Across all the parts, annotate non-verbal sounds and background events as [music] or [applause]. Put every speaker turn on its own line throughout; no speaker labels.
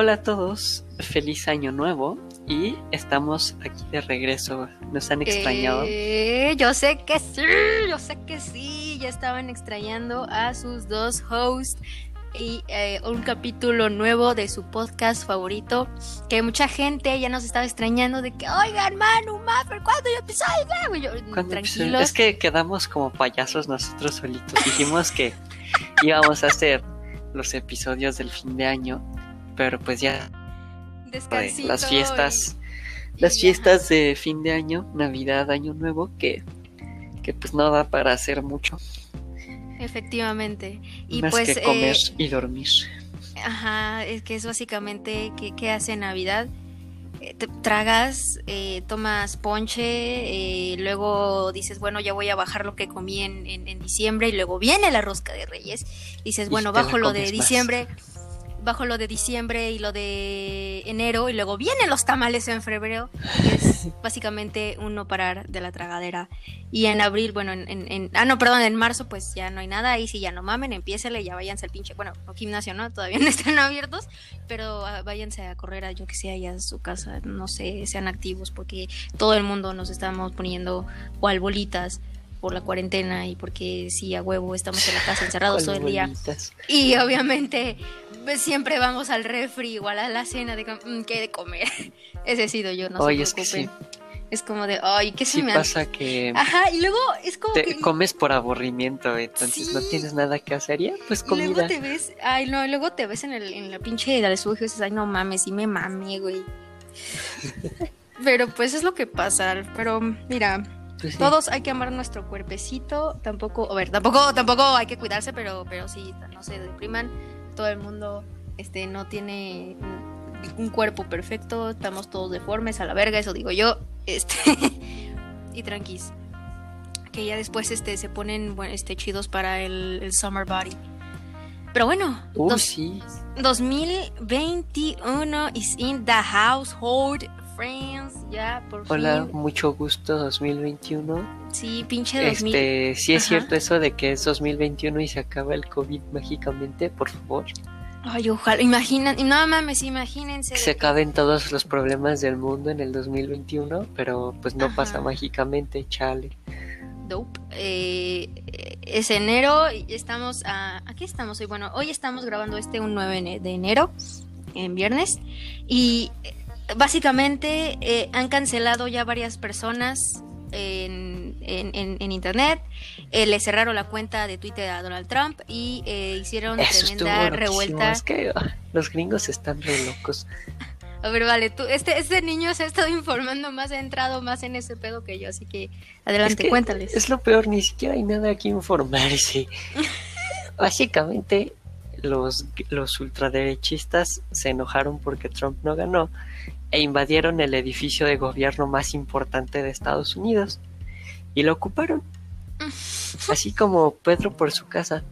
Hola a todos, feliz año nuevo y estamos aquí de regreso. ¿Nos han extrañado?
Eh, yo sé que sí, yo sé que sí. Ya estaban extrañando a sus dos hosts y eh, un capítulo nuevo de su podcast favorito. Que mucha gente ya nos estaba extrañando de que, oigan, Manu, Maffer, ¿cuándo yo episodio? Y yo, tranquilos.
Es que quedamos como payasos nosotros solitos. Dijimos que íbamos a hacer los episodios del fin de año, pero pues ya de
Descansito
las fiestas,
y-
las
y
fiestas de fin de año, Navidad, Año Nuevo, que, que pues no da para hacer mucho,
Efectivamente. Y
más
pues,
que comer
eh,
y dormir.
Ajá, es que es básicamente qué, qué hace Navidad. Eh, te tragas, eh, tomas ponche, eh, luego dices, bueno, ya voy a bajar lo que comí en, en- en diciembre y luego viene la rosca de Reyes. Dices, bueno, bajo lo de
más.
Bajo lo de diciembre y lo de enero y luego vienen los tamales en febrero. Y es [laughs] básicamente un no parar de la tragadera. Y en abril, bueno, en, en- en- ah, no, perdón, en marzo pues ya no hay nada, ahí sí ya no mamen, empiécele, ya váyanse al pinche, bueno, no gimnasio, ¿no? Todavía no [laughs] están abiertos, pero ah, váyanse a correr a yo que sé, allá a su casa, no sé, sean activos, porque todo el mundo nos estamos poniendo cual bolitas por la cuarentena y porque sí, a huevo, estamos en la casa encerrados [laughs] todo el día. Y obviamente siempre vamos al refri igual a la cena de mm, qué de comer. [laughs] Ese he sido yo, no
Oye,
se
es que
preocupen. Es como de, ay, ¿qué se
Sí
me
pasa que
Ajá, y luego es como
te
que
comes por aburrimiento, entonces no
Sí.
tienes nada que hacer, ya pues
luego
comida.
te ves, ay no, luego te ves en, el, en la pinche de la y dices, ay no mames, sí me mame, güey. [laughs] Pero pues es lo que pasa, pero mira,
Pues sí.
todos hay que amar nuestro cuerpecito, tampoco, a ver, tampoco, tampoco hay que cuidarse, pero, pero sí, no se depriman, todo el mundo, este, no tiene un cuerpo perfecto, estamos todos deformes a la verga, eso digo yo, este, [laughs] y tranquis, que ya después, este, se ponen, bueno, este, chidos para el, el summer body. Pero bueno,
Uy,
dos-
sí.
2021 is in the household, friends, ya, por
Hola,
fin.
mucho gusto 2021.
Sí, pinche 2000.
Este, sí es
Ajá.
cierto eso de que es 2021 y se acaba el COVID mágicamente, por favor.
Ay, ojalá, imaginan, no mames, imagínense.
Que se
que-
acaben todos los problemas del mundo en el 2021, pero pues no
Ajá.
pasa mágicamente, chale.
Dope. Eh, es enero y estamos a... Aquí estamos hoy. Bueno, hoy estamos grabando este un 9 ene- de enero, en viernes. Y básicamente eh, han cancelado ya varias personas en, en- en- en internet. Eh, le cerraron la cuenta de Twitter a Donald Trump y eh, hicieron
Eso
tremenda revuelta.
Es que ah, los gringos están re locos.
A ver, vale, tú, este, este niño se ha estado informando más, ha entrado más en ese pedo que yo, así que adelante,
Es que
cuéntales.
Es lo peor, ni siquiera hay nada que informarse. [laughs] Básicamente, los, los ultraderechistas se enojaron porque Trump no ganó e invadieron el edificio de gobierno más importante de Estados Unidos y lo ocuparon. [laughs] Así como Pedro por su casa.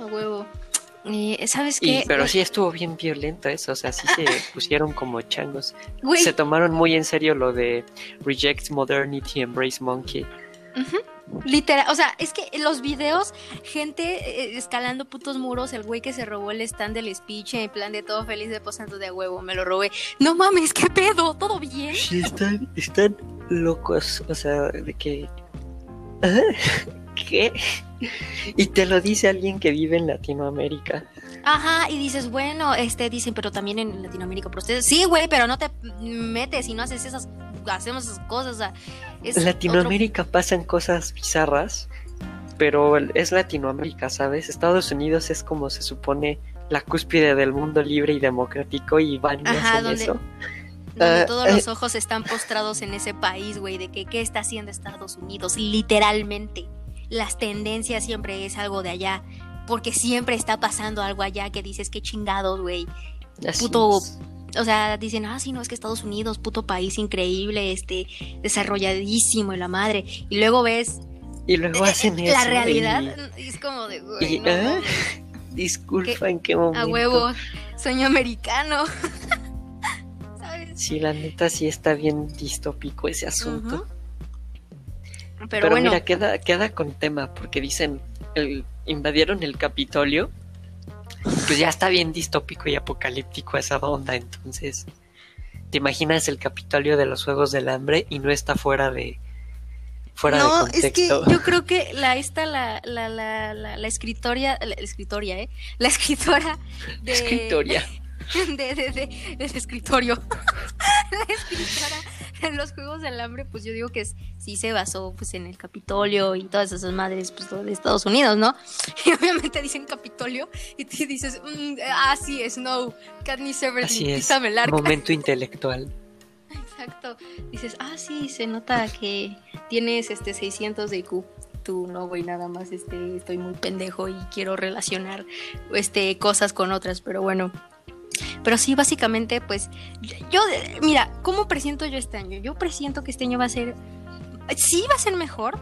A huevo. Eh, ¿Sabes
Y,
qué?
pero sí estuvo bien violento eso, o sea, sí se [laughs] pusieron como changos.
Güey,
Se tomaron muy en serio lo de Reject Modernity, Embrace Monkey.
Literal, o sea, es que los videos, gente eh, escalando putos muros, el güey que se robó el stand del speech en plan de todo feliz de posando de huevo, me lo robé. No mames, ¿qué pedo? ¿Todo bien?
Sí, están, están locos, o sea, de que... [laughs] ¿Qué? Y te lo dice alguien que vive en Latinoamérica.
Ajá, y dices, bueno, este, dicen, pero también en Latinoamérica, pero ustedes, sí, güey, pero no te metes y no haces esas, hacemos esas cosas, o sea,
En
otro-
Latinoamérica pasan cosas bizarras, pero es Latinoamérica, ¿sabes? Estados Unidos es como se supone la cúspide del mundo libre y democrático y van
Ajá, donde-
eso.
donde
Ah,
todos
eh.
los ojos están postrados en ese país, güey, de que qué está haciendo Estados Unidos, literalmente. Las tendencias siempre es algo de allá, porque siempre está pasando algo allá que dices qué chingados, güey. Puto-
es.
O sea, dicen, ah, sí, no, es que Estados Unidos, puto país increíble, este, desarrolladísimo y la madre. Y luego ves
Y luego hacen eso.
la
y-
realidad, y es como de, güey,
y-
no
¿eh?
mames, [laughs]
Disculpa, ¿en qué momento?
a huevo, sueño americano. [laughs] ¿Sabes?
Sí, la neta sí está bien distópico ese asunto.
Pero,
Pero,
bueno,
mira, queda, queda con tema, porque dicen, el, invadieron el Capitolio, pues ya está bien distópico y apocalíptico esa onda, entonces te imaginas el Capitolio de los Juegos del Hambre y no está fuera de fuera de
No,
contexto.
es que yo creo que la esta la la la la, la escritoria, la, escritoria, eh, la escritora [laughs] de
Escritoria. [laughs]
de, de, de- del escritorio. [laughs] la escritora [laughs] los Juegos del Hambre, pues yo digo que es- sí se basó pues en el Capitolio y todas esas madres pues de Estados Unidos, ¿no? [laughs] Y obviamente dicen Capitolio y tú dices, mm, ah, sí, Snow, Katniss Everdeen,
Así es.
písame el arca.
Momento [laughs] intelectual.
Exacto. Dices, ah, sí, se nota que tienes este 600 de IQ. Tú no, güey, nada más este, estoy muy pendejo y quiero relacionar este, cosas con otras, pero bueno. Pero sí, básicamente, pues, yo, mira, ¿cómo presiento yo este año? Yo presiento que este año va a ser, sí va a ser mejor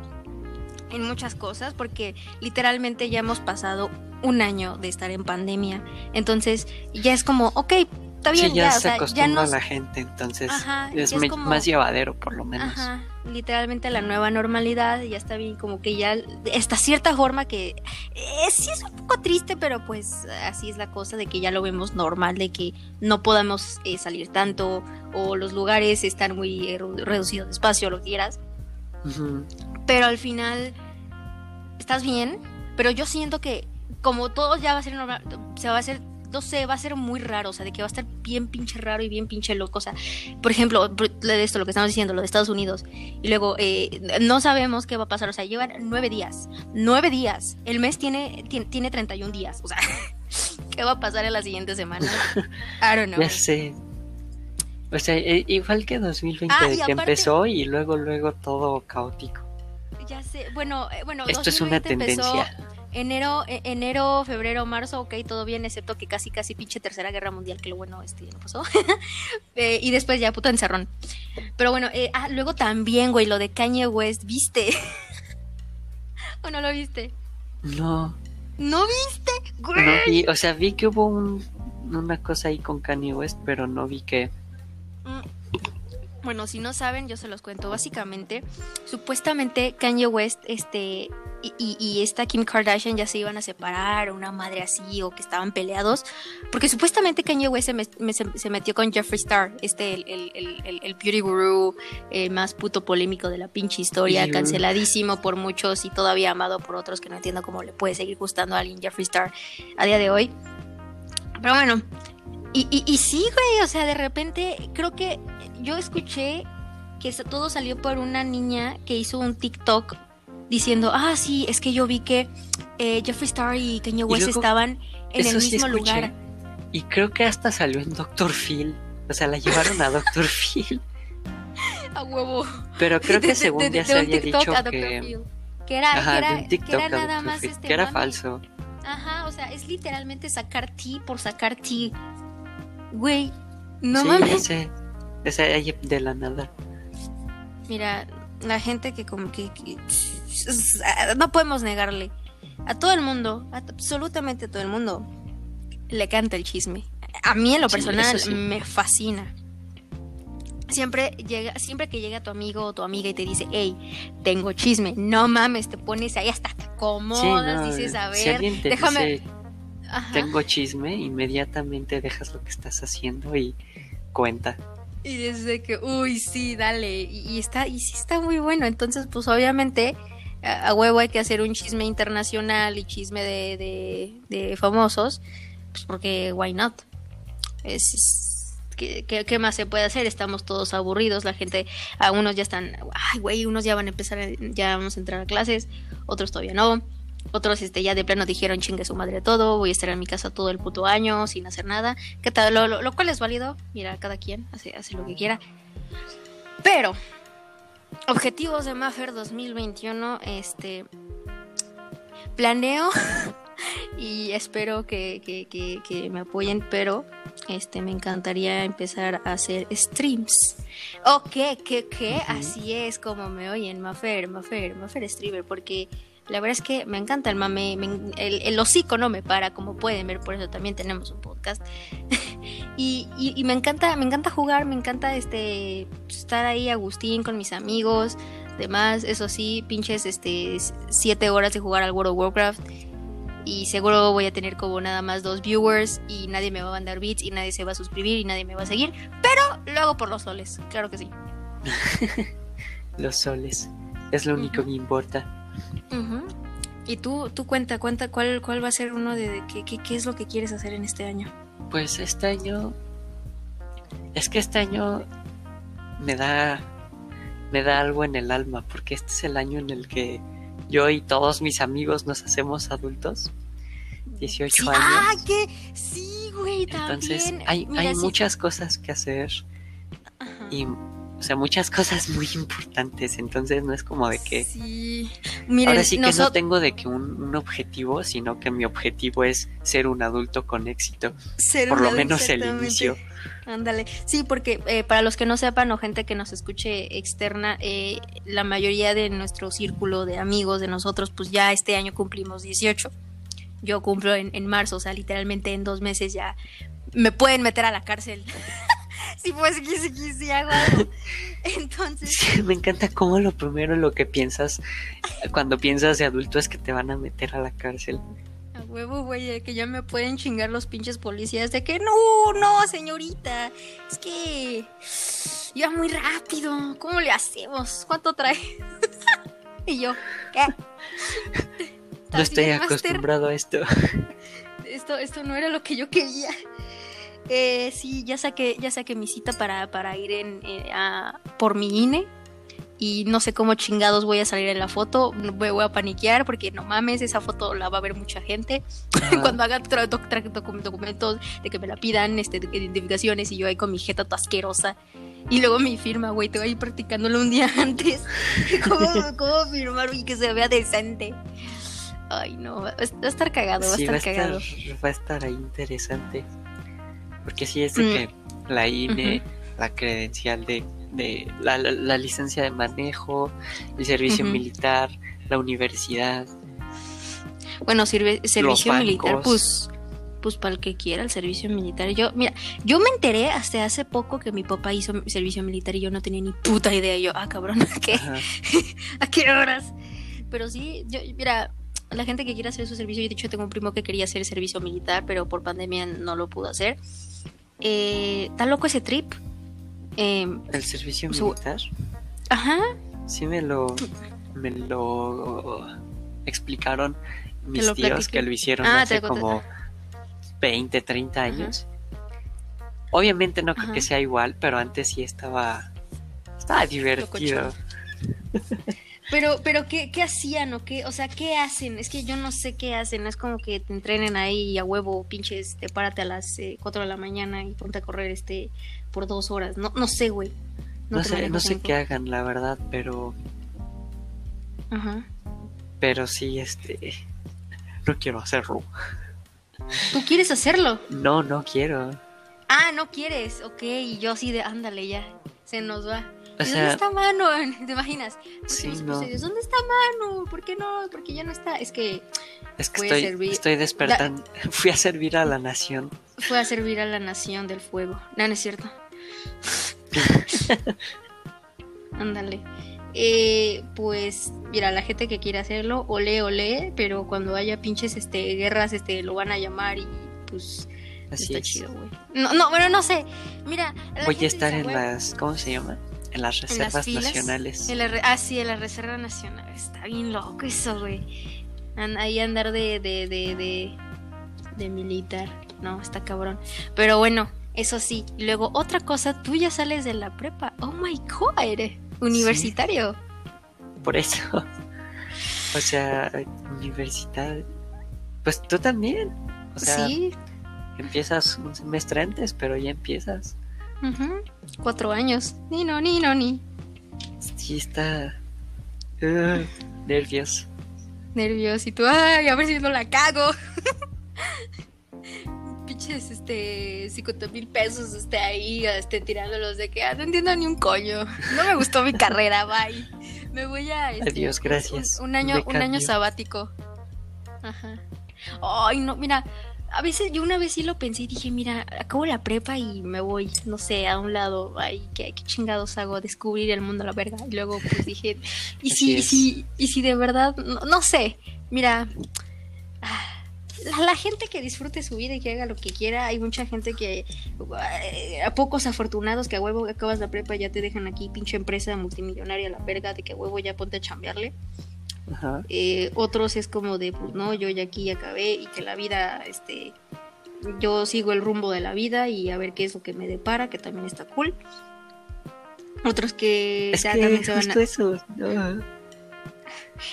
en muchas cosas, porque literalmente ya hemos pasado un año de estar en pandemia. Entonces, ya es como, ok, está bien,
sí, ya,
ya,
se
o sea,
acostumbra
ya nos,
la gente, entonces
Ajá,
es,
como-
más llevadero por lo menos.
Ajá, literalmente la nueva normalidad, ya está bien, como que ya esta cierta forma que eh, sí es un poco triste, pero pues así es la cosa de que ya lo vemos normal, de que no podamos eh, salir tanto o los lugares están muy eh, redu- reducidos de espacio, lo que quieras, pero al final estás bien, pero yo siento que como todo ya va a ser normal, se va a hacer no sé, va a ser muy raro, o sea, de que va a estar bien pinche raro y bien pinche loco, o sea, por ejemplo, de esto, lo que estamos diciendo, lo de Estados Unidos, y luego eh, no sabemos qué va a pasar, o sea, llevan nueve días, nueve días, el mes tiene, tiene, tiene 31 días, o sea, [laughs] ¿qué va a pasar en la siguiente semana? I don't know.
Ya sé. O sea, e- igual que 2020
Ah,
que
aparte-
empezó y luego luego todo caótico.
Ya sé, bueno, eh, bueno,
Esto es una
2020 empezó
tendencia.
Enero, e- enero, febrero, marzo, ok, todo bien, excepto que casi, casi pinche tercera guerra mundial, que lo bueno, este ya no pasó. [laughs] Eh, y después ya, puto encerrón. Pero bueno, eh, ah, luego también, güey, lo de Kanye West, ¿viste? [laughs] ¿O no lo viste?
No,
¿No viste? Güey.
no vi, o sea, vi que hubo un- una cosa ahí con Kanye West, pero no vi que
Mm. Bueno, si no saben, yo se los cuento. Básicamente, supuestamente Kanye West, este, y, y- y esta Kim Kardashian ya se iban a separar, o una madre así, o que estaban peleados, porque supuestamente Kanye West se, me- me- se- se metió con Jeffree Star, este, el, el, el- el- el beauty guru, más puto polémico de la pinche historia,
Iu.
canceladísimo por muchos y todavía amado por otros, que no entiendo cómo le puede seguir gustando a alguien Jeffree Star a día de hoy. Pero bueno, y, y, y sí, güey, o sea, de repente creo que yo escuché que todo salió por una niña que hizo un TikTok diciendo, ah, sí, es que yo vi que eh, Jeffree Star y Kanye West
luego,
estaban en el mismo lugar.
Y creo que hasta salió en Doctor Phil. O sea, la llevaron a Doctor [laughs] Phil.
A huevo.
Pero creo que
de-
según
de-
ya
de
se había
TikTok
dicho
a
que...
Phil. Que era,
Ajá,
que era, que nada más
Phil,
este
que era falso.
Ajá, o sea, es literalmente sacar ti por sacar ti. Güey, no
sí,
mames.
ahí de la nada.
Mira, la gente que como que, que- no podemos negarle a todo el mundo, a absolutamente a todo el mundo le canta el chisme. A mí en lo personal
sí.
me fascina. Siempre llega, siempre que llega tu amigo o tu amiga y te dice, hey, tengo chisme, no mames, te pones ahí hasta te
Sí,
acomodas,
no,
dices, a ver, déjame.
dice
Ajá.
tengo chisme, inmediatamente dejas lo que estás haciendo y cuenta.
Y desde que, uy, sí, dale. Y, y está, y sí está muy bueno. Entonces, pues obviamente, a, a huevo hay que hacer un chisme internacional y chisme de, de, de famosos. Pues porque, why not? Es, es- ¿qué, qué, qué más se puede hacer? Estamos todos aburridos. La gente, a unos ya están, ay, güey, unos ya van a empezar, ya vamos a entrar a clases, otros todavía no. Otros este, ya de plano dijeron chingue su madre todo, voy a estar en mi casa todo el puto año sin hacer nada. ¿Qué tal? Lo, lo- lo cual es válido. Mira, cada quien hace, hace lo que quiera. Pero, objetivos de Maffer 2021, este. Planeo [laughs] y espero que, que- que- que me apoyen, pero este me encantaría empezar a hacer streams. Ok, que, que
Ujú.
así es como me oyen, Maffer, Maffer, Maffer streamer, porque la verdad es que me encanta el mame, me el, el hocico no me para, como pueden ver, por eso también tenemos un podcast. [laughs] y, y- y me encanta, me encanta jugar, me encanta este estar ahí Agustín con mis amigos, demás, eso sí, pinches este siete horas de jugar al World of Warcraft. y seguro voy a tener como nada más dos viewers y nadie me va a mandar beats y nadie se va a suscribir y nadie me va a seguir, pero lo hago por los soles, claro que sí. [laughs]
los soles, es lo único que importa.
Y tú, tú cuenta, cuenta cuál, cuál va a ser uno de, qué, qué es lo que quieres hacer en este año.
Pues este año, es que este año me da, me da algo en el alma, porque este es el año en el que yo y todos mis amigos nos hacemos adultos. 18 años.
Ah, que sí, güey,
Entonces, hay, hay muchas cosas que hacer. Y, o sea, muchas cosas muy importantes. Entonces, no es como de que.
Sí.
Ahora sí que no tengo de que un, objetivo, sino que mi objetivo es ser un adulto con éxito. Ser Por lo menos el inicio.
Ándale. Sí, porque eh, para los que no sepan o gente que nos escuche externa, eh, la mayoría de nuestro círculo de amigos, de nosotros, pues ya este año cumplimos 18. Yo cumplo en, marzo, o sea, literalmente en dos meses ya me pueden meter a la cárcel. [laughs] si pues si, si, si hago algo. [laughs] Entonces.
me encanta cómo lo primero lo que piensas cuando piensas de adulto es que te van a meter a la cárcel
huevo, güey, que ya me pueden chingar los pinches policías de que no, no, señorita, es que iba muy rápido, ¿cómo le hacemos? ¿Cuánto trae? [laughs] y yo, ¿qué?
No estoy acostumbrado a esto.
Esto, esto no era lo que yo quería. Eh, sí, ya saqué, ya saqué mi cita para, para ir en, eh, a, por mi INE y no sé cómo chingados voy a salir en la foto, me voy a paniquear porque no mames, esa foto la va a ver mucha gente. [laughs] Cuando haga documentos de que me la pidan, este, identificaciones y yo ahí con mi jeta asquerosa. Y luego mi firma, güey, te voy a ir practicándolo un día [laughs] antes. [laughs] ¿Cómo, firmar y que se vea decente? Ay, no, va a estar cagado, va a estar cagado.
va a estar ahí interesante. Porque si es de mm. que la INE, la credencial de de la, licencia de manejo, el servicio militar, la universidad.
Bueno, sirve, servicio militar, pues, pues para el que quiera el servicio militar. Yo, mira, yo me enteré hasta hace poco que mi papá hizo servicio militar y yo no tenía ni puta idea. Yo, ah, cabrón, ¿a qué? [laughs] ¿A qué horas? Pero sí, yo, mira, la gente que quiera hacer su servicio, yo de hecho tengo un primo que quería hacer servicio militar, pero por pandemia no lo pudo hacer. Eh, ¿Está loco ese trip?
Em, ¿El servicio militar?
Ajá.
Sí me lo, me lo explicaron mis tíos que lo hicieron ah, hace como 20, 30 años. Obviamente no creo que sea igual, pero antes sí estaba, estaba divertido. [laughs]
Pero, pero ¿qué, ¿qué, hacían o qué? O sea, ¿qué hacen? Es que yo no sé qué hacen. Es como que te entrenen ahí a huevo, pinches, te párate a las eh, 4 de la mañana y ponte a correr este por dos horas. No, no sé, güey.
No, sé, no sé qué hagan, la verdad, pero.
Ajá.
Pero sí, este. No quiero hacerlo.
¿Tú quieres hacerlo?
No, no quiero.
Ah, no quieres, ok. Y yo así de, ándale, ya. Se nos va. [laughs] ¿Dónde está mano? ¿Te imaginas?
Sí, no.
¿Dónde está mano? ¿Por qué no? Porque ya no está. Es que.
Es que estoy, estoy despertando. [laughs] Fui a servir a la nación.
Fue a servir a la nación del fuego. No, no es cierto. [laughs] Ándale. Eh, pues mira, la gente que quiere hacerlo, ole, ole, pero cuando haya pinches este, guerras, este, lo van a llamar y pues está chido, güey. No, no, bueno, no sé. Mira,
voy a estar en las, ¿cómo se llama? En las reservas nacionales.
ah, sí, en la reserva nacional. Está bien loco eso, güey. ahí andar de, de, de, de, de militar. No, está cabrón. Pero bueno, eso sí, luego otra cosa, tú ya sales de la prepa. Oh my god, universitario.
Por eso. [laughs] O sea, universidad. Pues tú también. O sea, sí. Empiezas un semestre antes, pero ya empiezas.
Cuatro años. Ni no, ni no, ni.
Sí, está. Uh, nervios.
Nervios. Y tú, ay, a ver si no la cago. [laughs] pinches, este, 50 mil pesos, este, ahí, este, tirándolos de que, ah, no entiendo ni un coño. No me gustó mi carrera, bye. Me voy a,
este, Adiós, gracias.
Un, año, un año sabático. Ajá. Ay, no, mira, a veces yo una vez sí lo pensé y dije, mira, acabo la prepa y me voy, no sé, a un lado, ay, ¿qué, qué chingados hago? Descubrir el mundo a la verga. Y luego pues dije, y si, y si, y si de verdad, no, no sé, mira, ah, la, gente que disfrute su vida y que haga lo que quiera, hay mucha gente que, eh, a pocos afortunados que a huevo acabas la prepa ya te dejan aquí pinche empresa multimillonaria la verga de que a huevo ya ponte a chambearle. Eh, otros es como de, pues no, yo ya aquí acabé y que la vida, este, yo sigo el rumbo de la vida y a ver qué es lo que me depara, que también está cool. Otros que,
es que [laughs] se van a... eso.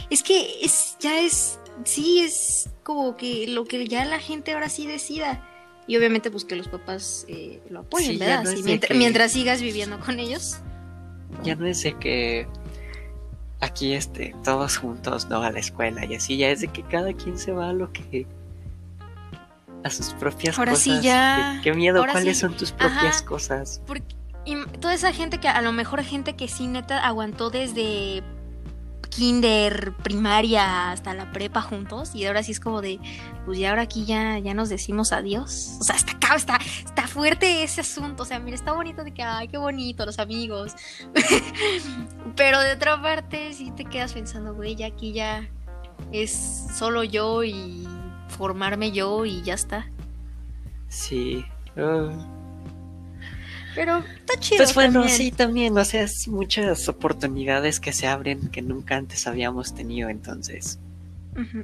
Es que es, ya es, sí, es como que lo que ya la gente ahora sí decida. Y obviamente pues que los papás eh, lo apoyen, ¿verdad? mientras, sigas viviendo con ellos.
Ya no es de que aquí este, todos juntos, ¿no? A la escuela y así, ya es de que cada quien se va a lo que... A sus propias
ahora
cosas.
Sí ya...
Qué, miedo, ¿cuáles son tus propias cosas?
Porque, y toda esa gente que a lo mejor gente que sí neta aguantó desde kinder, primaria, hasta la prepa juntos y ahora sí es como de, pues ya ahora aquí ya, ya nos decimos adiós. O sea, está, está, está fuerte ese asunto. O sea, mira, está bonito de que, ay, qué bonito, los amigos. [laughs] Pero de otra parte, sí te quedas pensando, güey, ya aquí ya es solo yo y formarme yo y ya está.
Sí.
Pero está chido.
Pues bueno, sí, también, o sea, es muchas oportunidades que se abren que nunca antes habíamos tenido, entonces.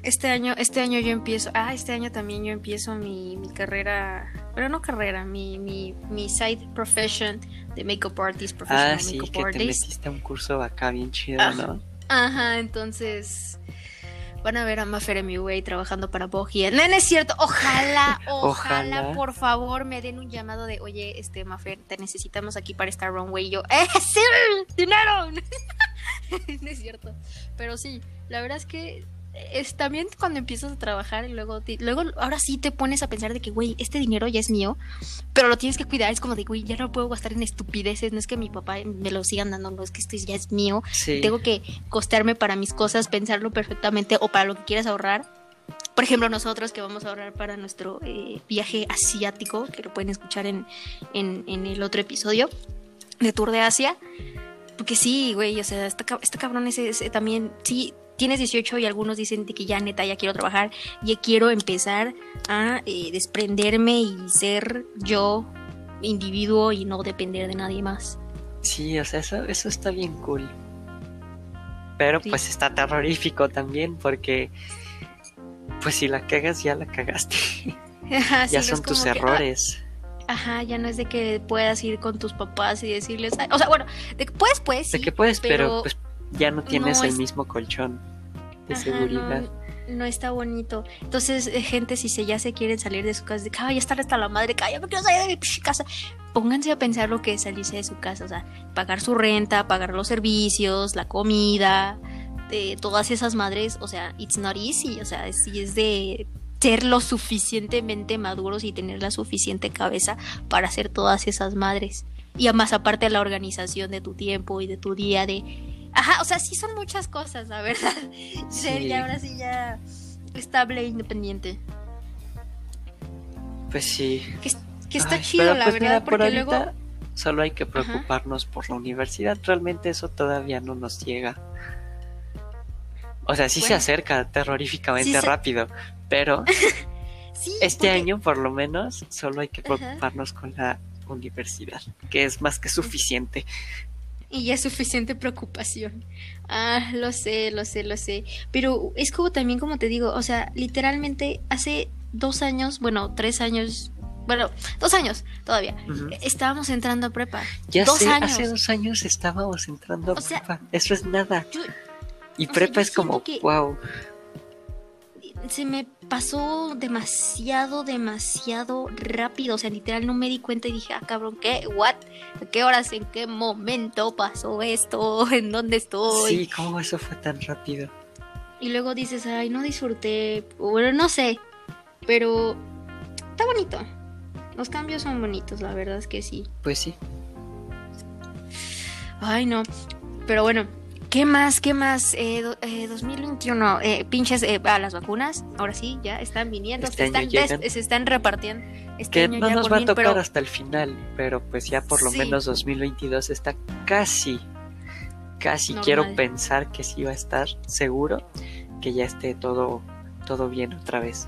Este año, este año yo empiezo, ah, este año también yo empiezo mi, mi carrera, pero no carrera, mi, mi, mi side profession de makeup artist, professional
ah, sí, que te metiste a un curso acá bien chido, ¿no?
Ajá, entonces van a ver a Mafer Way trabajando para Bogie. No, no es cierto. [laughs] Ojalá, ojalá, por favor, me den un llamado de, oye, este Mafer, te necesitamos aquí para esta runway. Y yo, ¡eh, [laughs] sí! ¡Dinero! [laughs] no es cierto. Pero sí, la verdad es que es también cuando empiezas a trabajar y luego, luego ahora sí te pones a pensar de que, güey, este dinero ya es mío, pero lo tienes que cuidar. Es como de, güey, ya no puedo gastar en estupideces. No es que mi papá me lo sigan dando, no es que esto ya es mío. Tengo que costearme para mis cosas, pensarlo perfectamente o para lo que quieras ahorrar. Por ejemplo, nosotros que vamos a ahorrar para nuestro eh, viaje asiático, que lo pueden escuchar en, en, el otro episodio de Tour de Asia. Porque sí, güey, o sea, este, cabrón ese, también, sí, tienes 18 y algunos dicen que ya neta ya quiero trabajar, ya quiero empezar a eh, desprenderme y ser yo individuo y no depender de nadie más.
Sí, o sea, eso, eso está bien cool. Pero pues está terrorífico también porque pues si la cagas ya la cagaste. [laughs] ya son tus ah, errores.
ajá, ya no es de que puedas ir con tus papás y decirles, o sea, bueno, de que puedes, pues.
de que puedes, pero, pues ya no tienes el mismo colchón de seguridad.
No, está bonito. Entonces, eh, gente, si se, ya se quieren salir de su casa, de que ya está hasta la madre, que ya me quiero salir de mi casa, pónganse a pensar lo que es salirse de su casa, o sea, pagar su renta, pagar los servicios, la comida, de todas esas madres, o sea, it's not easy, o sea, si es de ser lo suficientemente maduros y tener la suficiente cabeza para hacer todas esas madres. Y además aparte de la organización de tu tiempo y de tu día, de Ajá, o sea, sí son muchas cosas, la verdad. [laughs] Sí. ahora sí ya estable e independiente.
Pues sí.
Que, está chido, la pues verdad, porque luego...
Solo hay que preocuparnos por la universidad. Realmente eso todavía no nos llega. O sea, sí se acerca terroríficamente rápido, pero [laughs] este año por lo menos solo hay que preocuparnos con la universidad, que es más que suficiente
y ya es suficiente preocupación. Ah, lo sé, lo sé, lo sé. Pero es como también, como te digo, o sea, literalmente hace dos años, bueno, tres años, bueno, dos años todavía, estábamos entrando a prepa.
Ya sé, hace dos años estábamos entrando a prepa. Eso es nada. y prepa es como, wow
se me pasó demasiado, demasiado rápido. O sea, literal no me di cuenta y dije, ah, cabrón, ¿qué? ¿What? qué horas? ¿En qué momento pasó esto? [laughs] ¿En dónde estoy?
Sí, ¿cómo eso fue tan rápido?
Y luego dices, ay, no disfruté. Bueno, no sé. Pero está bonito. Los cambios son bonitos, la verdad es que sí.
Pues sí.
Ay, no. Pero bueno, ¿Qué más? ¿Qué más? Eh, 2021, eh, eh, pinches eh, a las vacunas. Ahora sí, ya están viniendo, este se, están repartiendo.
Este que no nos va a tocar hasta el final, pero pues ya por lo menos 2022 está casi, casi quiero pensar que sí va a estar seguro que ya esté todo, todo bien otra vez.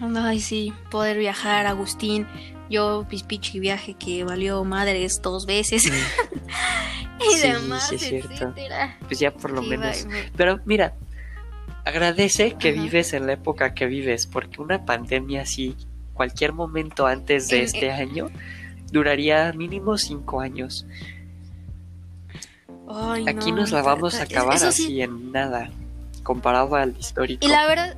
Ay, sí, poder viajar, Agustín. Yo, pispichi viaje que valió madres dos veces. [laughs] y
Sí,
demás,
sí es cierto.
etcétera.
Pues ya por lo menos. Pero mira, agradece que
Ajá.
vives en la época que vives, porque una pandemia así, cualquier momento antes de
En-
este
en-
año, duraría mínimo cinco años.
Ay,
Aquí
no,
nos la vamos a acabar
sí,
así en nada, comparado al histórico.
Y la verdad,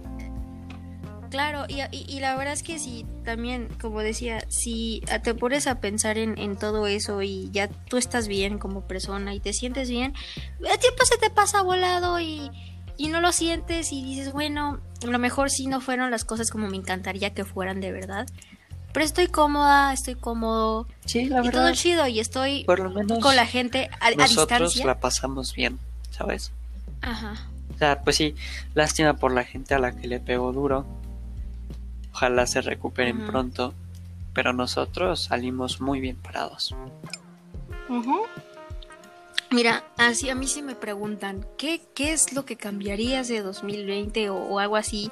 claro, y, y- y la verdad es que si también, como decía, si te pones a pensar en, en todo eso y ya tú estás bien como persona y te sientes bien, el tiempo se te pasa volado y, y no lo sientes y dices, bueno, a lo mejor sí no fueron las cosas como me encantaría que fueran de verdad. Pero estoy cómoda, estoy cómodo
Sí, la
y todo chido y estoy
por lo menos
con la gente a, a
nosotros
distancia.
la pasamos bien, ¿sabes?
Ajá.
O sea, pues sí, lástima por la gente a la que le pegó duro. Ojalá se recuperen pronto. Pero nosotros salimos muy bien parados.
Mira, así a mí sí me preguntan, ¿qué, qué es lo que cambiarías de 2020 o, o algo así?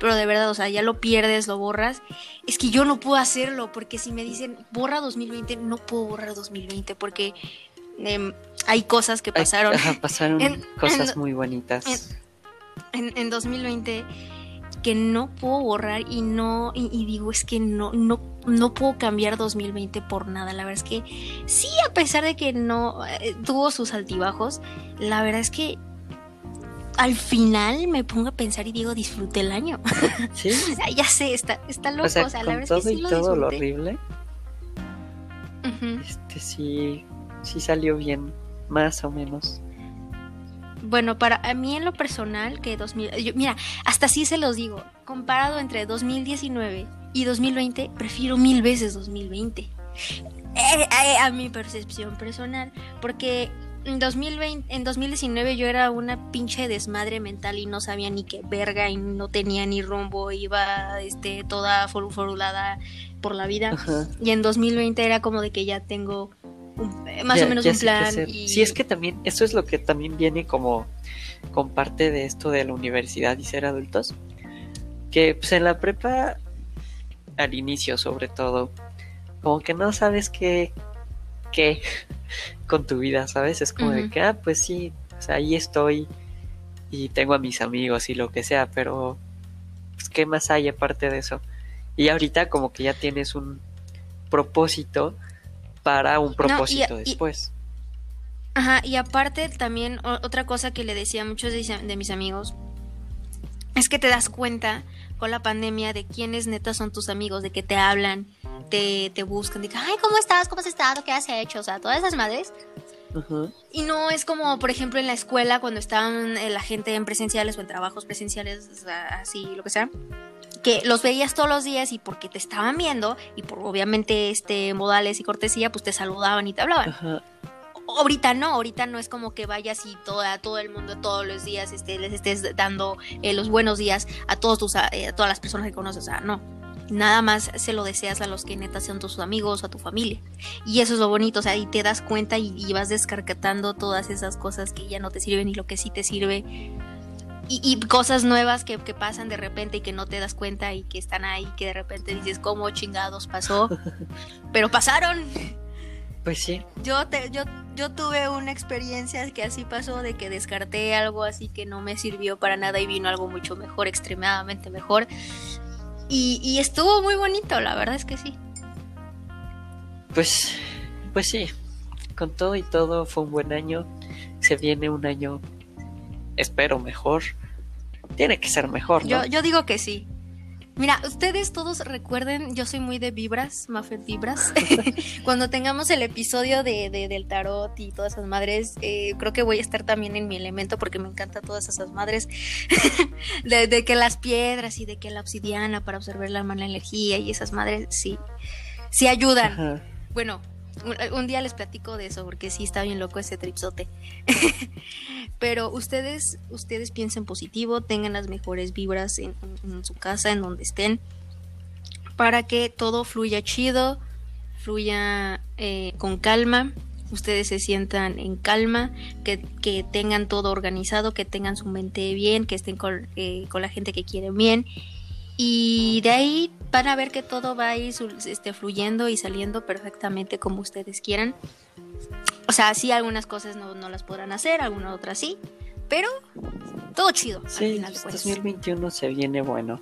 Pero de verdad, o sea, ya lo pierdes, lo borras. Es que yo no puedo hacerlo, porque si me dicen, borra 2020, no puedo borrar 2020, porque em, hay cosas que pasaron
pasaron [laughs]
En-
cosas
en-
muy bonitas.
en, en 2020 que no puedo borrar y no, y, y digo, es que no, no, no puedo cambiar 2020 por nada. La verdad es que sí, a pesar de que no eh, tuvo sus altibajos, la verdad es que al final me pongo a pensar y digo, disfruté el año. [laughs]
Sí, [laughs]
ya sé, está, está loco.
o sea,
o sea, la
con
verdad es
todo
que sí
y
lo
todo lo horrible, este sí, sí salió bien, más o menos.
Bueno, para a mí en lo personal, que 2000, yo- mira, hasta así se los digo, comparado entre 2019 y 2020, prefiero mil veces 2020. Eh, eh, a mi percepción personal, porque en 2020, en 2019 yo era una pinche desmadre mental y no sabía ni qué verga y no tenía ni rumbo, iba este toda foru- forulada por la vida.
Ajá.
Y en 2020 era como de que ya tengo un- más
Ya-
o menos un plan. Y...
Sí, es que también, eso es lo que también viene como con parte de esto de la universidad y ser adultos. Que pues en la prepa, al inicio sobre todo, como que no sabes qué, qué [laughs] con tu vida, ¿sabes? Es como de que, ah, pues sí, ahí estoy y tengo a mis amigos y lo que sea, pero pues, ¿qué más hay aparte de eso? Y ahorita como que ya tienes un propósito para un propósito
y-
después.
Ajá, y aparte también otra cosa que le decía a muchos de, mis- de mis amigos es que te das cuenta con la pandemia de quiénes netas son tus amigos, de que te hablan, te, te buscan, de que, ay, ¿cómo estás? ¿Cómo has estado? ¿Qué has hecho? O sea, todas esas madres. Y no es como, por ejemplo, en la escuela cuando estaban eh, la gente en presenciales o en trabajos presenciales, así, lo que sea, que los veías todos los días y porque te estaban viendo y por obviamente este modales y cortesía, pues te saludaban y te hablaban.
Ajá.
Ahorita no, ahorita no es como que vayas y toda, todo el mundo todos los días este, les estés dando eh, los buenos días a todos tus a, eh, a todas las personas que conoces, o sea, no. Nada más se lo deseas a los que neta son tus amigos a tu familia. Y eso es lo bonito, o sea, y te das cuenta y, y vas descarcatando todas esas cosas que ya no te sirven y lo que sí te sirve. Y, y cosas nuevas que, que pasan de repente y que no te das cuenta y que están ahí, que de repente dices, ¿cómo chingados pasó? [laughs] Pero pasaron.
Pues sí,
Yo, te, yo, yo tuve una experiencia que así pasó, de que descarté algo así que no me sirvió para nada y vino algo mucho mejor, extremadamente mejor. Y, y estuvo muy bonito, la verdad es que sí.
pues, pues sí. Con todo y todo fue un buen año. Se viene un año, espero, mejor. Tiene que ser mejor, ¿no?
Yo, yo digo que sí. Mira, ustedes todos recuerden, yo soy muy de vibras, Mafet Vibras. [laughs] Cuando tengamos el episodio de, de- del tarot y todas esas madres, eh, creo que voy a estar también en mi elemento porque me encantan todas esas madres. [laughs] de, de que las piedras y de que la obsidiana para absorber la mala energía y esas madres, sí, sí ayudan.
Ajá.
Bueno, un, día les platico de eso porque sí está bien loco ese tripsote. [laughs] Pero ustedes, ustedes piensen positivo, tengan las mejores vibras en su casa, en donde estén, para que todo fluya chido, fluya eh, con calma, ustedes se sientan en calma, que, que tengan todo organizado, que tengan su mente bien, que estén con, eh, con la gente que quieren bien Y de ahí van a ver que todo va a ir este, fluyendo y saliendo perfectamente como ustedes quieran. O sea, sí, algunas cosas no, las podrán hacer, algunas otras sí, pero todo chido.
Sí, 2021 se viene bueno.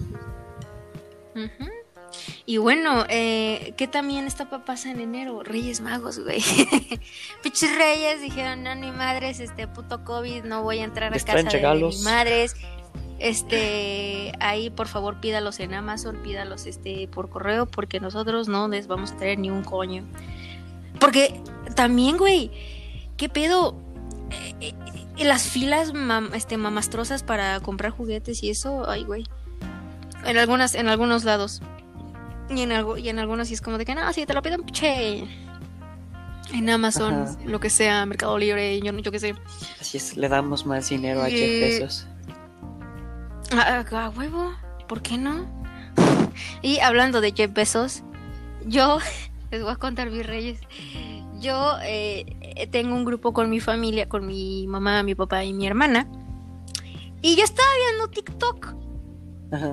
Y bueno, eh, ¿qué también está para pasar en enero? Reyes Magos, güey. [laughs] Pichis Reyes dijeron, no, ni madres, este puto COVID, no voy a entrar a casa de, de madres. Este, ahí por favor pídalos en Amazon, pídalos este por correo, porque nosotros no les vamos a traer ni un coño. Porque también, güey, ¿qué pedo? Eh, eh, las filas este, mamastrosas para comprar juguetes y eso, ay, güey. En algunas, en algunos lados. Y en, algo, y en algunos sí es como de que, no, si te lo piden, che. En Amazon, lo que sea, Mercado Libre, yo, yo qué sé.
Así es, le damos más dinero a Jeff Bezos.
A, a, huevo, ¿por qué no? y hablando de Jeff Bezos, yo [laughs] les voy a contar mis reyes. Yo eh, tengo un grupo con mi familia, con mi mamá, mi papá y mi hermana. Y yo estaba viendo TikTok.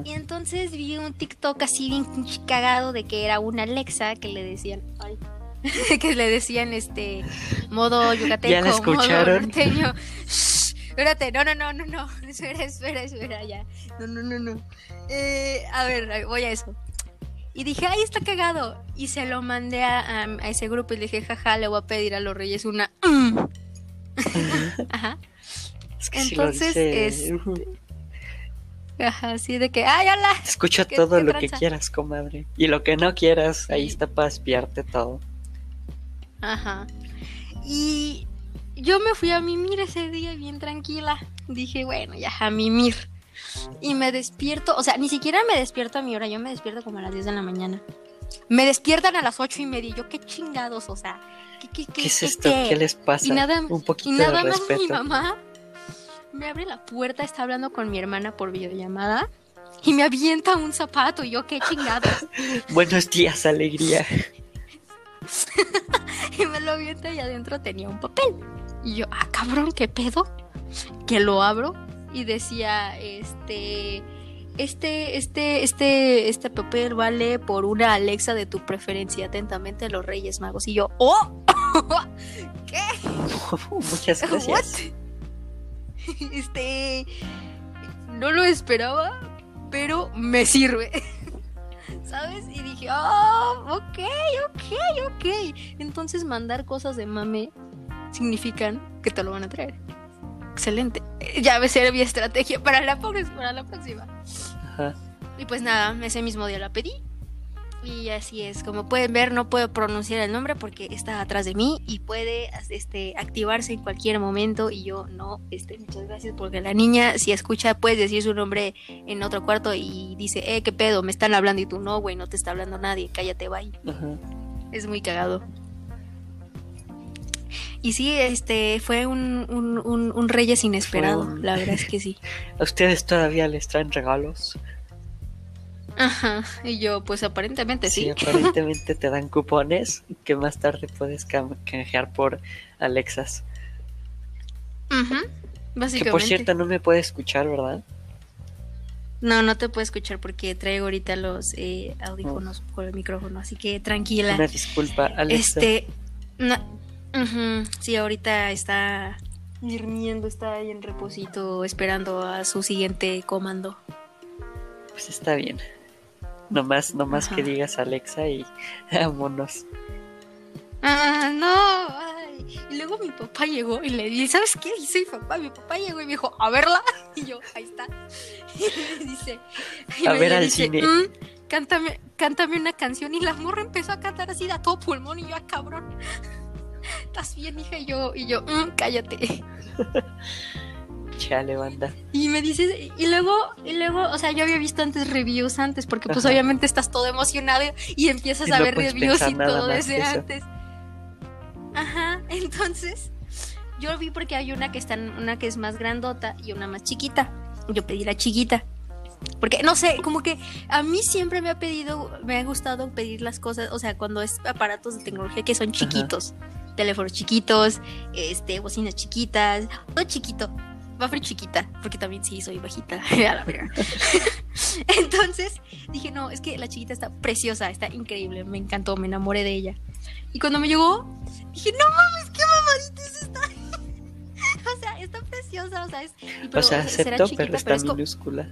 Y entonces vi un TikTok así bien cagado de que era una Alexa que le decían, ay, [laughs] que le decían este modo yucateco, modo norteño. [laughs] espérate, no, no, no, no, no, [laughs] espera, espera, espera, ya. No, no, no, no. Eh, a ver, voy a eso. Y dije, ay, está cagado. Y se lo mandé a, ese grupo y le dije, jaja, le voy a pedir a los reyes una... [laughs] Mm". Ajá. Entonces, este, Ajá, así de que, ay, hola.
Escucha todo lo que quieras, comadre. Y lo que no quieras, ahí está para espiarte todo.
Ajá. Y yo me fui a mimir ese día bien tranquila. Dije, bueno, ya, a mimir. Y me despierto, o sea, ni siquiera me despierto a mi hora, yo me despierto como a las 10 de la mañana. Me despiertan a las ocho y media. Yo, qué chingados, o sea, ¿qué,
qué, es esto? ¿Qué? les pasa?
Y nada,
Un poquito
y nada
más
mi mamá me abre la puerta, está hablando con mi hermana por videollamada y me avienta un zapato. Y yo, qué chingados. [laughs]
Buenos días, alegría. [laughs]
y me lo avienta y adentro tenía un papel. Y yo, ah, cabrón, ¿qué pedo? Que lo abro y decía, este, este, este, este, este papel vale por una Alexa de tu preferencia. Atentamente, los Reyes Magos. Y yo, ¡oh! [laughs] ¿Qué? [laughs]
Muchas [laughs] gracias.
Este, no lo esperaba, pero me sirve. ¿Sabes? Y dije, oh, ok, ok, ok. Entonces mandar cosas de mame significan que te lo van a traer excelente. Ya me ser mi estrategia para la, para la próxima. Y pues nada, ese mismo día la pedí. Y así es, como pueden ver, no puedo pronunciar el nombre porque está atrás de mí y puede este, activarse en cualquier momento. Y yo no, este, muchas gracias, porque la niña, si escucha, puedes decir su nombre en otro cuarto y dice, eh, qué pedo, me están hablando y tú no, güey, no te está hablando nadie, cállate, bye. Es muy cagado. Y sí, este fue un, un, un, Reyes inesperado, la verdad es que sí. [laughs]
¿A ustedes todavía les traen regalos?
Ajá, y yo, pues aparentemente sí.
Sí, aparentemente [laughs] te dan cupones que más tarde puedes canjear por Alexas.
Ajá, básicamente.
Que por cierto no me puede escuchar, ¿verdad?
No, no te puedo escuchar porque traigo ahorita los eh, audífonos por el micrófono, así que tranquila.
Una disculpa, Alexa.
Este, no, Sí, ahorita está durmiendo, está ahí en reposito esperando a su siguiente comando.
Pues está bien. Nomás, nomás que digas Alexa y [laughs] vámonos.
Ah, no. Y luego mi papá llegó y le dije, ¿sabes qué? Y soy papá. Mi papá llegó y me dijo, a verla. [laughs] Y yo, ahí está. [laughs] Y me dice,
a ver al cine. Mm,
cántame, cántame una canción. Y la morra empezó a cantar así de a todo pulmón. Y yo, ah, cabrón. ¿Estás bien, hija? Y yo, y yo, mm, cállate.
Chale, banda.
Y me dices, y luego, y luego, o sea, yo había visto antes reviews antes, porque pues obviamente estás todo emocionado y empiezas a ver reviews y todo desde antes. Ajá, [laughs] entonces, yo vi porque hay una que está, una que es más grandota y una más chiquita. Yo pedí la chiquita. Porque, no sé, como que a mí siempre me ha pedido, me ha gustado pedir las cosas, o sea, cuando es aparatos de tecnología que son chiquitos teléfonos chiquitos, este, bocinas chiquitas, todo chiquito, buffer chiquita, porque también sí soy bajita, [laughs] a la [laughs] Entonces dije, no, es que la chiquita está preciosa, está increíble, me encantó, me enamoré de ella. Y cuando me llegó, dije, no mames, qué mamadita es esta. [laughs] o sea, está preciosa, o sea, es...
O
pero
sea,
será
acepto,
chiquita,
pero está
es co-
minúscula.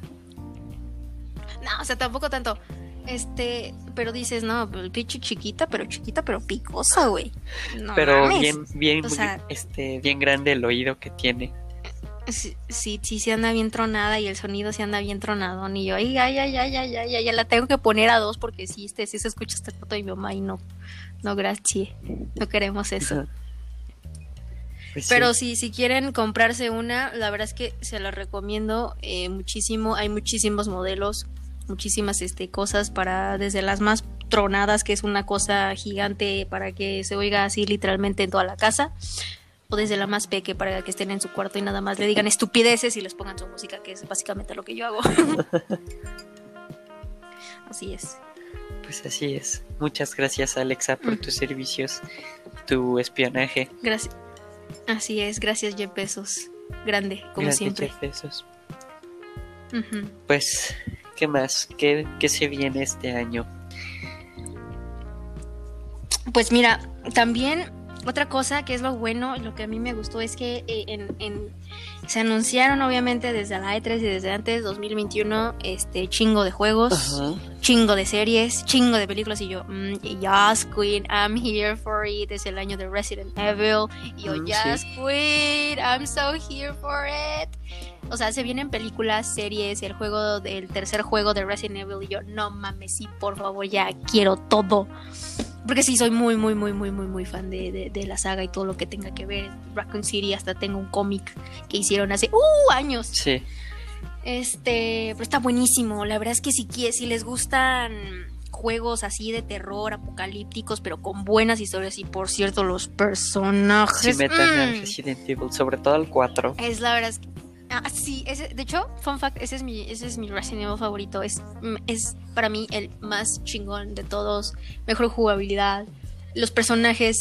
No, o sea, tampoco tanto. Este, pero dices, no, el pinche chiquita, pero chiquita, pero picosa, güey. No
Pero
mames.
bien, bien,
O
muy-
sea-
este, bien grande el oído que tiene.
Sí, sí, sí, sí anda bien tronada y el sonido sí anda bien tronado. Y yo, ay, ay, ay, ay, ay, ay, ay, ya la tengo que poner a dos porque sí, este, sí se escucha esta foto de mi mamá y no, no, gracias. No queremos eso.
Pues.
Pero sí, si quieren comprarse una, la verdad es que se la recomiendo eh, muchísimo. Hay muchísimos modelos, muchísimas este, cosas para, desde las más tronadas, que es una cosa gigante para que se oiga así literalmente en toda la casa, o desde la más peque para que estén en su cuarto y nada más le digan estupideces y les pongan su música, que es básicamente lo que yo hago. [laughs] así es.
Pues así es. Muchas gracias, Alexa, por tus servicios, tu espionaje.
Gracias. Así es, gracias Jeff Bezos. Grande, como
Gracias,
siempre.
Jeff Bezos. Pues, ¿qué más? ¿Qué, qué se viene este año?
Pues mira, también otra cosa que es lo bueno, lo que a mí me gustó es que eh, en, en- se anunciaron obviamente desde la E3 y desde antes 2021 este chingo de juegos, chingo de series, chingo de películas y yo, mm, yes Queen, I'm here for it, es el año de Resident Evil y yo,
Mm,
yes
sí.
Queen, I'm so here for it. O sea, se vienen películas, series, el juego del tercer juego de Resident Evil y yo, no mames, sí, por favor, ya quiero todo. Porque sí, soy muy, muy, muy, muy, muy, muy fan de, de- de la saga y todo lo que tenga que ver. Raccoon City, hasta tengo un cómic que hicieron hace ¡uh! años.
Sí.
Este, pero está buenísimo. La verdad es que si, si les gustan juegos así de terror, apocalípticos, pero con buenas historias y por cierto, los personajes.
Sí, metan al
mm,
Resident Evil, sobre todo al 4.
es la verdad es que. Ah, sí, ese- de hecho, fun fact, ese es mi, ese es mi Resident Evil favorito. Es, mm, es para mí el más chingón de todos. Mejor jugabilidad. Los personajes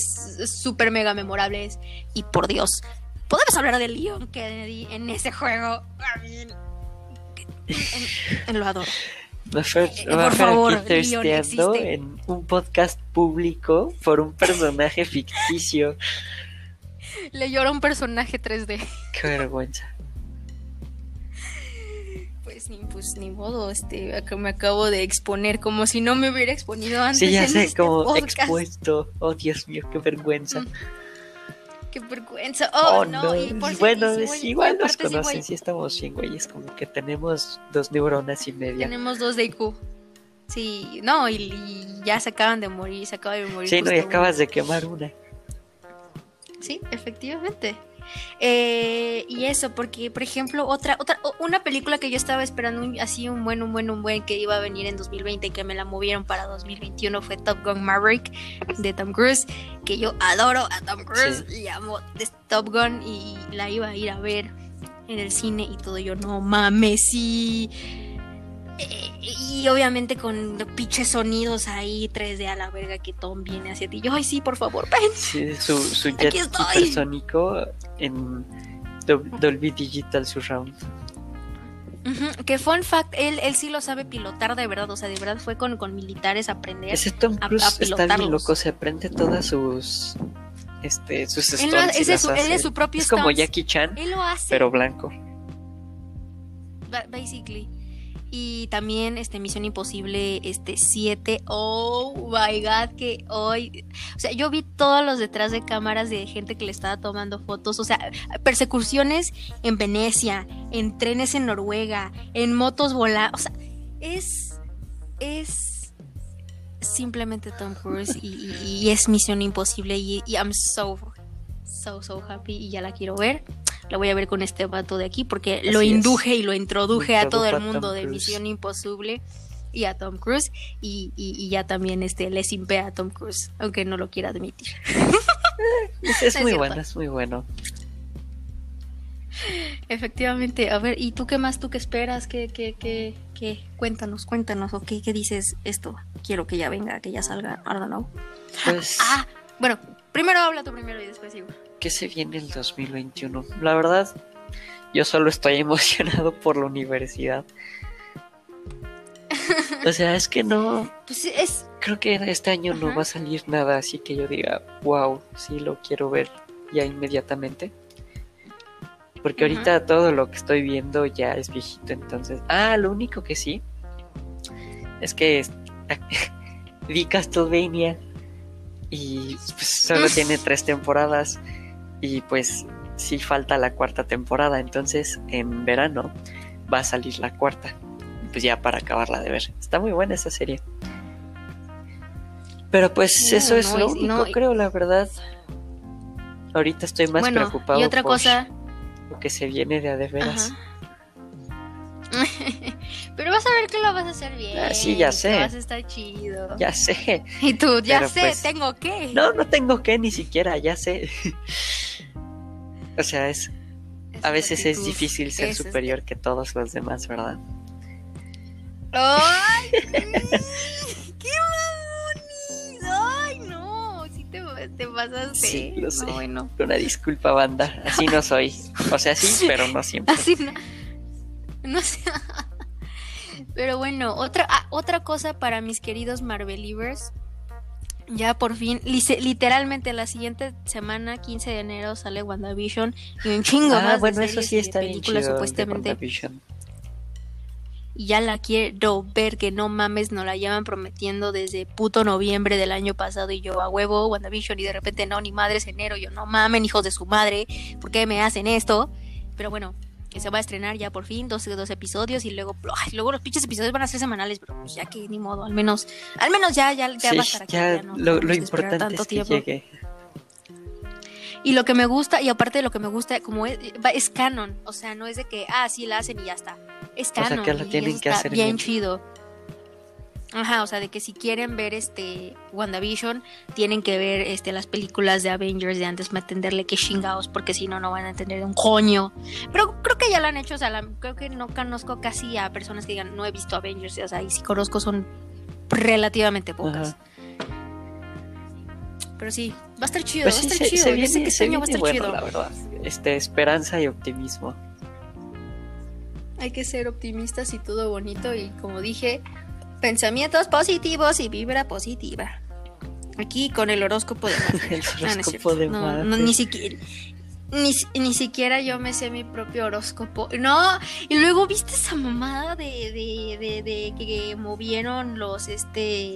súper mega memorables. Y por Dios, podemos hablar de Leon Kennedy en ese juego. I mean, en- en- lo adoro.
Mejor,
Eh, por favor, Leon existe.
en un podcast público por un personaje ficticio.
Le llora un personaje 3D.
Qué vergüenza.
Pues ni, pues ni modo, este, acá me acabo de exponer como si no me hubiera exponido antes.
Sí, ya
en
sé,
este
como
podcast.
expuesto. Oh, Dios mío, qué vergüenza.
Mm. Qué vergüenza. Oh,
Oh,
no.
no.
Y por
bueno,
sí,
es igual
güey,
nos conocen, sí estamos bien, güey. Es como que tenemos dos neuronas y media.
Tenemos dos de IQ. Sí, no, y, y ya se acaban de morir, se acaba de morir.
Sí, no, y acabas de quemar una.
Sí, efectivamente. Eh, y eso, porque, por ejemplo, otra, otra, una película que yo estaba esperando un- así un buen, un buen, un buen que iba a venir en 2020 y que me la movieron para 2021 fue Top Gun Maverick de Tom Cruise, que yo adoro a Tom Cruise y amo de Top Gun y la iba a ir a ver en el cine y todo. Yo, no mames, sí. Eh, y obviamente con pinches sonidos ahí 3D a la verga que Tom viene hacia ti. Yo, ay, sí, por favor, ven.
Sí, su, su jet supersónico en Dol- Dolby Digital Surround.
Ujú, Que fun fact, él, él sí lo sabe pilotar de verdad, o sea, de verdad fue con, con militares a aprender.
Ese Tom Cruise
a
está bien loco, se aprende todas sus este sus
Él, ese es su, él es su propio
Es como
stunts.
Jackie Chan,
Él lo hace,
pero blanco.
ba- basically. Y también este Misión Imposible este 7. Oh my god, que hoy, o sea, yo vi todos los detrás de cámaras de gente que le estaba tomando fotos, o sea, persecuciones en Venecia, en trenes en Noruega, en motos volando, o sea, es es simplemente Tom Cruise y, y- es Misión Imposible y, y I'm so so so happy y ya la quiero ver. La voy a ver con este vato de aquí porque lo
es.
induje y lo introduje a todo el mundo
Tom
de
Cruise.
Misión Imposible y a Tom Cruise y, y- y ya también este le simpea a Tom Cruise, aunque no lo quiera admitir. [laughs]
Es, es
Es
muy
cierto.
bueno, es muy bueno.
Efectivamente, a ver, ¿y tú qué más? ¿Tú qué esperas? ¿Qué, qué, qué, qué? Cuéntanos, cuéntanos, ¿o qué, qué dices esto? Quiero que ya venga, que ya salga, I don't know.
Pues,
Ah, bueno, primero habla tú primero y después sigo.
¿Qué se viene el 2021? La verdad, yo solo estoy [laughs] emocionado por la universidad. O sea, es que no.
Pues es.
Creo que este año no va a salir nada así que yo diga, wow, sí lo quiero ver ya inmediatamente. Porque ahorita todo lo que estoy viendo ya es viejito, entonces. Ah, lo único que sí es que es- [laughs] vi Castlevania y pues solo tiene [laughs] tres temporadas y pues sí falta la cuarta temporada, entonces en verano va a salir la cuarta. Pues ya para acabarla de ver. Está muy buena esa serie. Pero pues
No,
eso es lo único,
no,
creo, la verdad. Ahorita estoy más
bueno,
preocupado
y otra
por
cosa.
lo que se viene de a de veras. [laughs]
Pero vas a ver que lo vas a hacer bien.
Ah, sí, ya sé.
Vas a estar chido.
Ya sé. [laughs]
Y tú, ya
Pero,
sé,
pues,
tengo que.
No, no tengo que ni siquiera, ya sé. [laughs] o sea, es a veces es difícil ser
es-
superior que todos los demás, ¿verdad?
¡Ay! [laughs] ¡Qué mamonis! ¡Ay, no! Sí te, te pasaste.
Sí, lo sé.
No, bueno.
Una disculpa, banda. Así no soy. O sea, sí, [laughs] pero no siempre.
Así no. No sé. [laughs] Pero bueno, otra, ah, otra cosa para mis queridos Marvelivers. Ya por fin, literalmente la siguiente semana, 15 de enero, sale WandaVision y un chingo
Ah,
más de
bueno, eso sí está bien chido.
supuestamente. Y ya la quiero ver, que no mames, nos la llevan prometiendo desde puto noviembre del año pasado y yo a huevo, WandaVision y de repente no, ni madres enero, yo no mamen, hijos de su madre, ¿por qué me hacen esto? Pero bueno, que se va a estrenar ya por fin, dos, dos episodios y luego, ay, luego los pinches episodios van a ser semanales, pero pues ya que ni modo, al menos, al menos ya, ya, ya
Sí,
va a estar aquí.
ya
ya no
lo, importante
tanto
es que
tiempo.
llegue.
Y lo que me gusta, y aparte de lo que me gusta, como es, es canon, o sea, no es de que, ah, sí la hacen y ya está. Es
sea,
canon.
que la
y
tienen
eso
que
está
hacer
bien,
bien.
chido. Ajá, o sea, de que si quieren ver este WandaVision, tienen que ver este las películas de Avengers de antes para entenderle qué chingados, porque si no, no van a entender un coño. Pero creo que ya lo han hecho, o sea, la- creo que no conozco casi a personas que digan, no he visto Avengers, o sea, y si conozco son relativamente pocas.
Ajá.
Pero sí, va a estar chido,
Pues
va a
sí,
estar
se,
chido.
se
Yo sé
viene,
que
se
este año va a
viene
estar
bueno,
chido.
la verdad. Este, esperanza y optimismo.
Hay que ser optimistas y todo bonito y como dije, pensamientos positivos y vibra positiva. Aquí con el horóscopo de [laughs] no es
horóscopo de
No, ni siquiera ni, ni siquiera yo me sé mi propio horóscopo. No, y luego viste esa mamada de, de, de, de que movieron los este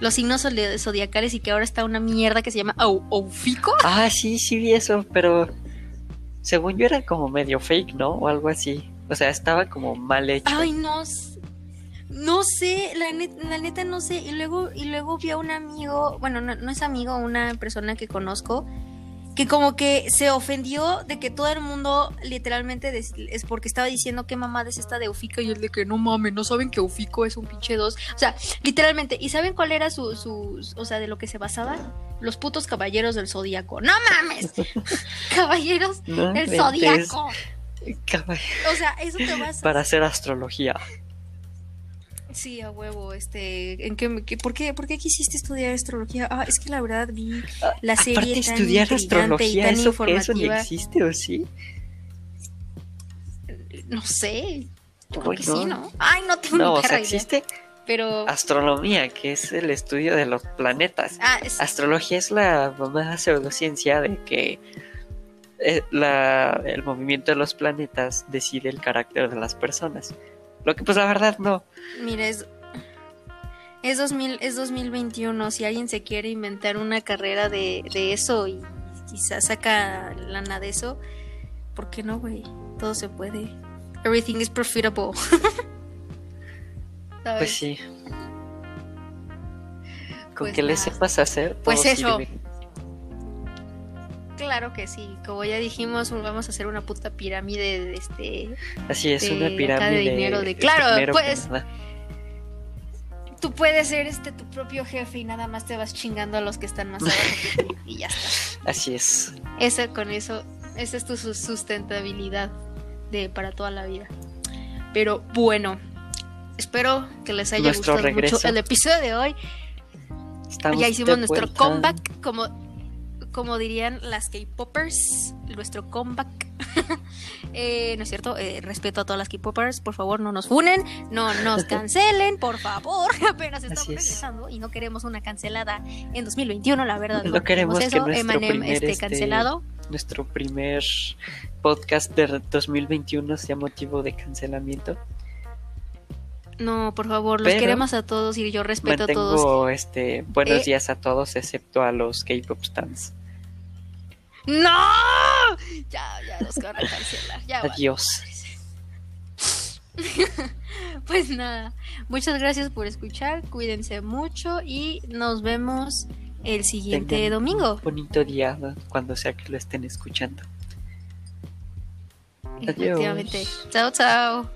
los signos zodi- zodiacales y que ahora está una mierda que se llama Aufico.
Ah, sí, sí vi eso, pero según yo era como medio fake, ¿no? O algo así. O sea, estaba como mal hecho.
Ay, no s- No sé, la, net- la neta no sé. Y luego, y luego vi a un amigo, bueno, no, no es amigo, una persona que conozco, que como que se ofendió de que todo el mundo literalmente es porque estaba diciendo qué mamada es esta de Ufico y el de que no mames, no saben que Ufico es un pinche dos. O sea, literalmente, ¿y saben cuál era su, su, o sea, de lo que se basaba? Los putos caballeros del zodíaco. ¡No mames! [laughs] [laughs] caballeros
No
del zodíaco.
Caball-
O sea, eso te vas
Para hacer astrología.
Sí, a huevo, este, ¿en qué, qué- por, qué, ¿por qué quisiste estudiar astrología? Ah, es que la verdad vi la serie
Aparte,
tan
estudiar
intrigante y
astrología,
tan
eso, eso ni existe, ¿o sí?
No sé, yo creo que sí, ¿no? Ay, no tengo
No,
ni
o sea, existe
pero...
astronomía, que es el estudio de los planetas.
Ah, es-
Astrología es la mamá pseudociencia de que eh, la- el movimiento de los planetas decide el carácter de las personas. Lo que pues la verdad no.
mira, es... Es, 2000, es 2021, si alguien se quiere inventar una carrera de, de eso y quizás saca lana de eso, ¿por qué no, güey? Todo se puede. Everything is profitable. [laughs] ¿Sabes?
Pues sí. Con
Pues
que le
nada.
sepas hacer,
Pues eso.
sirve.
Claro que sí, como ya dijimos, vamos a hacer una puta pirámide de este.
Así es,
de
una
acá de
pirámide.
dinero de- claro,
primero que
pues. Tú puedes ser este tu propio jefe y nada más te vas chingando a los que están más abajo que tú [laughs] y ya está.
Así es.
Esa con eso, esa es tu su- sustentabilidad de para toda la vida. Pero bueno, espero que les haya
Nuestro
gustado
regreso.
mucho el episodio de hoy.
Estamos
ya hicimos nuestro
vuelta.
comeback, como, como dirían las K-Poppers, nuestro comeback. [laughs] Eh, no es cierto, eh, respeto a todas las K-popers, por favor no nos funen, no nos [laughs] cancelen, por favor, [laughs] apenas estamos regresando y no queremos una cancelada en 2021, la verdad.
No, queremos eso, que nuestro primer, este, este, cancelado. nuestro primer podcast de 2021 sea motivo de cancelamiento.
No, por favor, los queremos a todos y yo respeto a todos.
este buenos eh, días a todos excepto a los K-pop stands.
¡No! Ya, ya los van a cancelar.
Adiós. [laughs]
pues nada, muchas gracias por escuchar, cuídense mucho y nos vemos el siguiente domingo.
Bonito día cuando sea que lo estén escuchando.
Efectivamente. Chao, chao.